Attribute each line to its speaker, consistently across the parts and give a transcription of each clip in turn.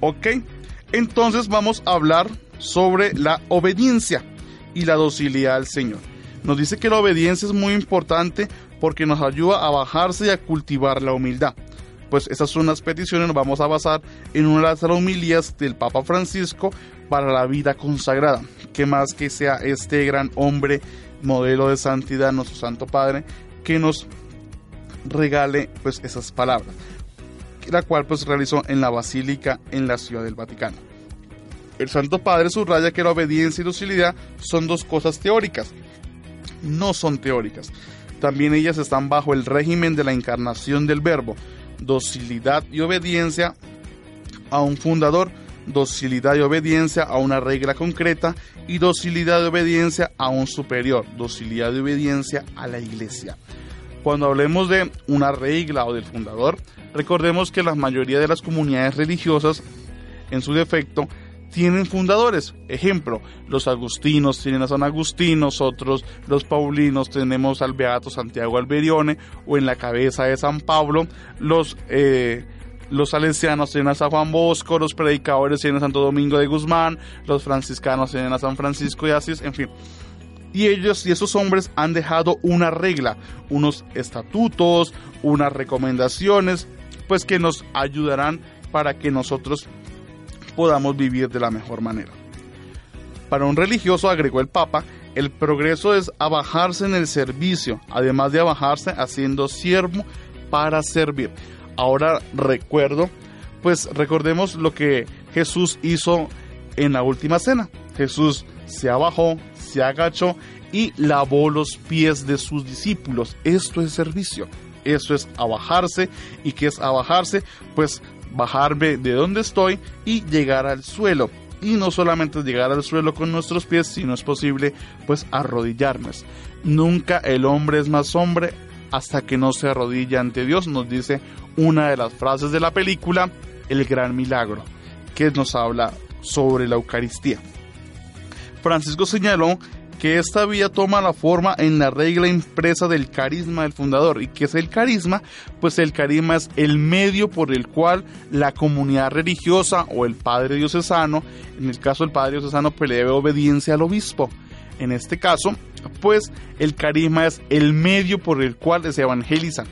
Speaker 1: ¿Ok? Entonces vamos a hablar sobre la obediencia y la docilidad al Señor. Nos dice que la obediencia es muy importante porque nos ayuda a bajarse y a cultivar la humildad. Pues esas son las peticiones, nos vamos a basar en una de las homilías del Papa Francisco para la vida consagrada. Que más que sea este gran hombre, modelo de santidad, nuestro Santo Padre, que nos regale pues esas palabras la cual pues realizó en la Basílica en la Ciudad del Vaticano. El Santo Padre subraya que la obediencia y docilidad son dos cosas teóricas. No son teóricas. También ellas están bajo el régimen de la encarnación del verbo. Docilidad y obediencia a un fundador, docilidad y obediencia a una regla concreta y docilidad y obediencia a un superior, docilidad y obediencia a la iglesia. Cuando hablemos de una regla o del fundador, Recordemos que la mayoría de las comunidades religiosas, en su defecto, tienen fundadores. Ejemplo, los agustinos tienen a San Agustín, nosotros los paulinos tenemos al Beato Santiago Alberione o en la cabeza de San Pablo, los, eh, los salesianos tienen a San Juan Bosco, los predicadores tienen a Santo Domingo de Guzmán, los franciscanos tienen a San Francisco de Asís, en fin. Y ellos y esos hombres han dejado una regla, unos estatutos, unas recomendaciones pues que nos ayudarán para que nosotros podamos vivir de la mejor manera. Para un religioso, agregó el Papa, el progreso es abajarse en el servicio, además de abajarse haciendo siervo para servir. Ahora recuerdo, pues recordemos lo que Jesús hizo en la última cena. Jesús se abajó, se agachó y lavó los pies de sus discípulos. Esto es servicio. Eso es abajarse. ¿Y qué es abajarse? Pues bajarme de donde estoy y llegar al suelo. Y no solamente llegar al suelo con nuestros pies, sino es posible pues arrodillarnos. Nunca el hombre es más hombre hasta que no se arrodilla ante Dios, nos dice una de las frases de la película El Gran Milagro, que nos habla sobre la Eucaristía. Francisco señaló que esta vía toma la forma en la regla impresa del carisma del fundador. ¿Y qué es el carisma? Pues el carisma es el medio por el cual la comunidad religiosa o el padre diocesano, en el caso del padre diocesano, pues le debe obediencia al obispo. En este caso, pues el carisma es el medio por el cual se evangelizan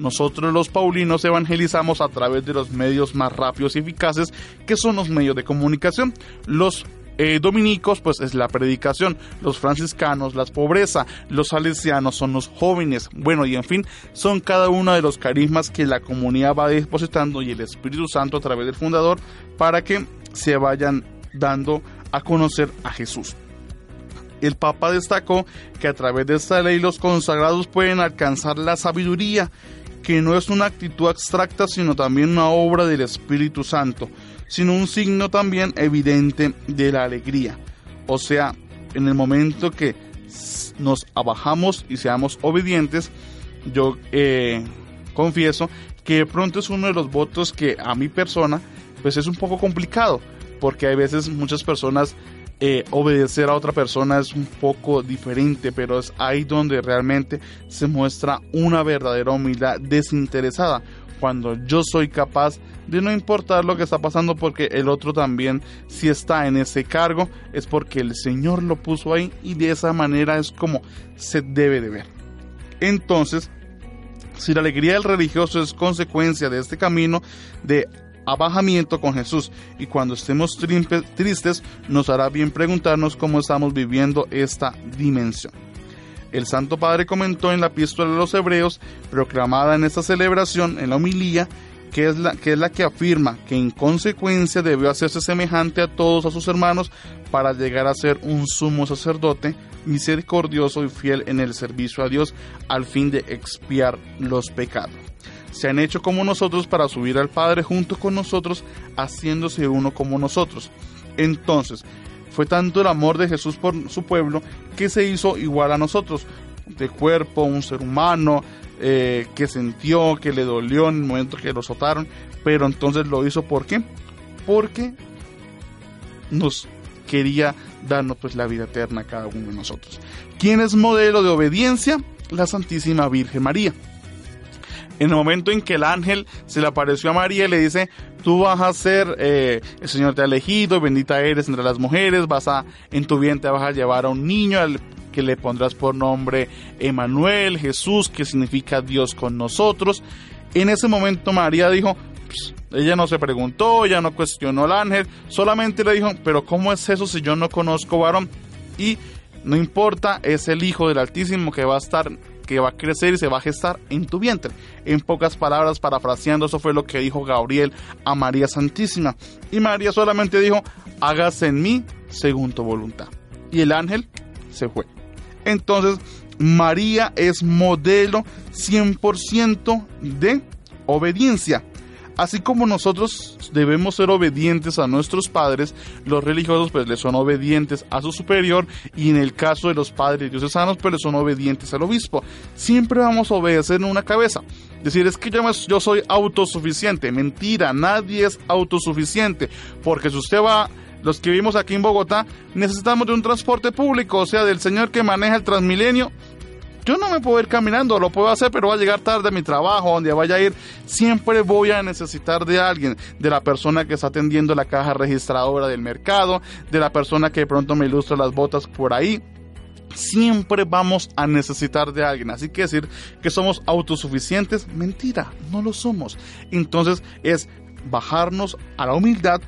Speaker 1: nosotros los paulinos evangelizamos a través de los medios más rápidos y eficaces que son los medios de comunicación. Los eh, dominicos, pues es la predicación, los franciscanos, la pobreza, los salesianos son los jóvenes, bueno, y en fin, son cada uno de los carismas que la comunidad va depositando y el Espíritu Santo a través del fundador para que se vayan dando a conocer a Jesús. El Papa destacó que a través de esta ley los consagrados pueden alcanzar la sabiduría, que no es una actitud abstracta, sino también una obra del Espíritu Santo sino un signo también evidente de la alegría. O sea, en el momento que nos abajamos y seamos obedientes, yo eh, confieso que de pronto es uno de los votos que a mi persona pues es un poco complicado, porque hay veces muchas personas eh, obedecer a otra persona es un poco diferente, pero es ahí donde realmente se muestra una verdadera humildad desinteresada, cuando yo soy capaz de no importar lo que está pasando porque el otro también si está en ese cargo es porque el Señor lo puso ahí y de esa manera es como se debe de ver. Entonces, si la alegría del religioso es consecuencia de este camino de abajamiento con Jesús y cuando estemos tristes nos hará bien preguntarnos cómo estamos viviendo esta dimensión. El Santo Padre comentó en la epístola de los Hebreos, proclamada en esta celebración, en la homilía, que es, la, que es la que afirma que en consecuencia debió hacerse semejante a todos a sus hermanos para llegar a ser un sumo sacerdote misericordioso y fiel en el servicio a Dios al fin de expiar los pecados. Se han hecho como nosotros para subir al Padre junto con nosotros, haciéndose uno como nosotros. Entonces, fue tanto el amor de Jesús por su pueblo que se hizo igual a nosotros, de cuerpo, un ser humano, eh, que sintió, que le dolió en el momento que lo azotaron, pero entonces lo hizo ¿por qué? Porque nos quería darnos pues la vida eterna a cada uno de nosotros. ¿Quién es modelo de obediencia? La Santísima Virgen María. En el momento en que el ángel se le apareció a María y le dice, tú vas a ser, eh, el Señor te ha elegido, bendita eres entre las mujeres, vas a, en tu vientre vas a llevar a un niño, al que le pondrás por nombre Emanuel, Jesús, que significa Dios con nosotros. En ese momento María dijo, pues, ella no se preguntó, ella no cuestionó al ángel, solamente le dijo, pero ¿cómo es eso si yo no conozco varón? Y no importa, es el Hijo del Altísimo que va a estar que va a crecer y se va a gestar en tu vientre. En pocas palabras, parafraseando, eso fue lo que dijo Gabriel a María Santísima. Y María solamente dijo, hágase en mí según tu voluntad. Y el ángel se fue. Entonces, María es modelo 100% de obediencia. Así como nosotros debemos ser obedientes a nuestros padres, los religiosos pues le son obedientes a su superior y en el caso de los padres diocesanos pues le son obedientes al obispo. Siempre vamos a obedecer en una cabeza. Decir es que yo, yo soy autosuficiente. Mentira, nadie es autosuficiente. Porque si usted va los que vivimos aquí en Bogotá, necesitamos de un transporte público, o sea, del señor que maneja el Transmilenio. Yo no me puedo ir caminando, lo puedo hacer, pero voy a llegar tarde a mi trabajo, donde vaya a ir. Siempre voy a necesitar de alguien, de la persona que está atendiendo la caja registradora del mercado, de la persona que de pronto me ilustra las botas por ahí siempre vamos a necesitar de alguien. Así que decir que somos autosuficientes, mentira, no lo somos. Entonces es bajarnos a la humildad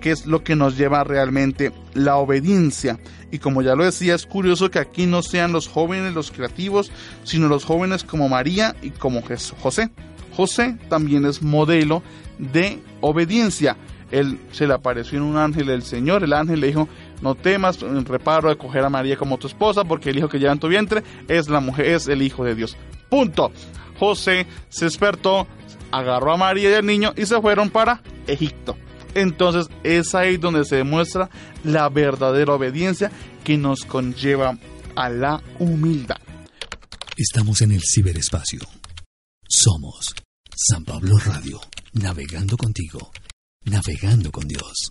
Speaker 1: que es lo que nos lleva realmente la obediencia. Y como ya lo decía, es curioso que aquí no sean los jóvenes los creativos, sino los jóvenes como María y como José. José también es modelo de obediencia. Él se le apareció en un ángel del Señor, el ángel le dijo, no temas reparo de coger a María como tu esposa, porque el hijo que lleva en tu vientre es la mujer, es el hijo de Dios. Punto. José se despertó, agarró a María y al niño y se fueron para Egipto entonces es ahí donde se demuestra la verdadera obediencia que nos conlleva a la humildad.
Speaker 2: Estamos en el ciberespacio. Somos San Pablo Radio, navegando contigo, navegando con Dios.